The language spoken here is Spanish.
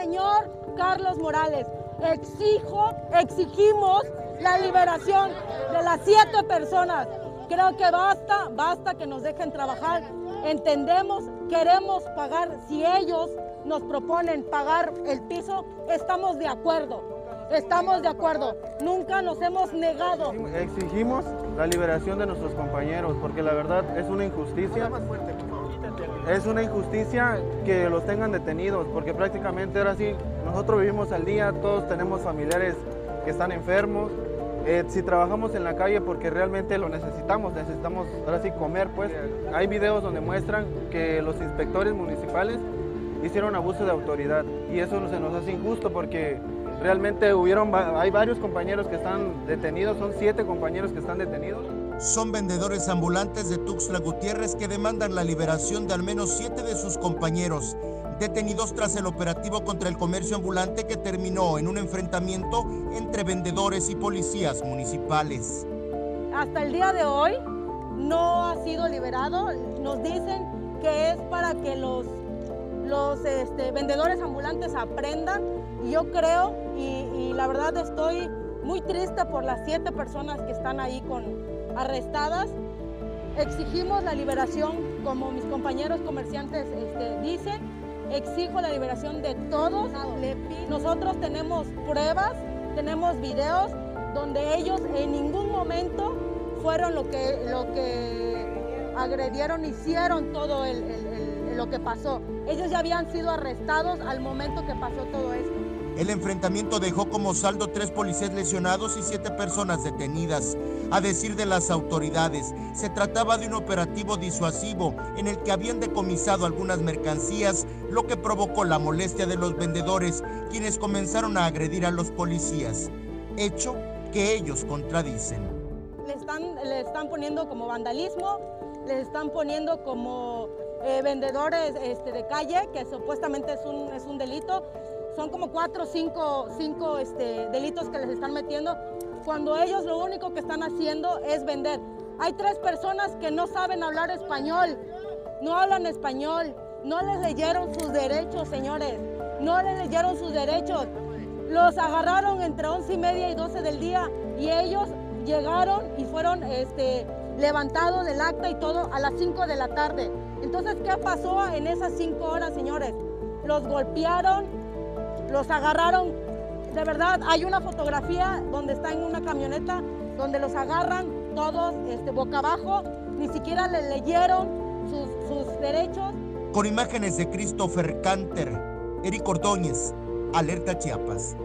señor Carlos Morales. Exijo, exigimos la liberación de las siete personas. Creo que basta, basta que nos dejen trabajar. Entendemos, queremos pagar. Si ellos nos proponen pagar el piso, estamos de acuerdo. Estamos de acuerdo. Nunca nos hemos negado. Exigimos la liberación de nuestros compañeros porque la verdad es una injusticia. Es una injusticia que los tengan detenidos porque prácticamente ahora sí, nosotros vivimos al día, todos tenemos familiares que están enfermos. Eh, si trabajamos en la calle porque realmente lo necesitamos, necesitamos ahora sí comer, pues hay videos donde muestran que los inspectores municipales hicieron abuso de autoridad y eso se nos hace injusto porque Realmente hubieron, hay varios compañeros que están detenidos, son siete compañeros que están detenidos. Son vendedores ambulantes de Tuxtla Gutiérrez que demandan la liberación de al menos siete de sus compañeros, detenidos tras el operativo contra el comercio ambulante que terminó en un enfrentamiento entre vendedores y policías municipales. Hasta el día de hoy no ha sido liberado. Nos dicen que es para que los los este, vendedores ambulantes aprendan. Y yo creo, y, la verdad estoy muy triste por las siete personas que están ahí con, arrestadas. Exigimos la liberación, como mis compañeros comerciantes este, dicen, exijo la liberación de todos. Nosotros tenemos pruebas, tenemos videos donde ellos en ningún momento fueron lo que, lo que agredieron, hicieron todo el lo que pasó. Ellos ya habían sido arrestados al momento que pasó todo esto. El enfrentamiento dejó como saldo tres policías lesionados y siete personas detenidas. A decir de las autoridades, se trataba de un operativo disuasivo en el que habían decomisado algunas mercancías, lo que provocó la molestia de los vendedores, quienes comenzaron a agredir a los policías, hecho que ellos contradicen. Le están, le están poniendo como vandalismo, les están poniendo como eh, vendedores este, de calle, que supuestamente es un, es un delito. Son como cuatro o cinco, cinco este, delitos que les están metiendo, cuando ellos lo único que están haciendo es vender. Hay tres personas que no saben hablar español, no hablan español, no les leyeron sus derechos, señores, no les leyeron sus derechos. Los agarraron entre once y media y 12 del día y ellos llegaron y fueron este, levantados del acta y todo a las 5 de la tarde. Entonces, ¿qué pasó en esas cinco horas, señores? Los golpearon, los agarraron. De verdad, hay una fotografía donde está en una camioneta, donde los agarran todos este, boca abajo, ni siquiera le leyeron sus, sus derechos. Con imágenes de Christopher Canter, Eric Ordóñez, Alerta Chiapas.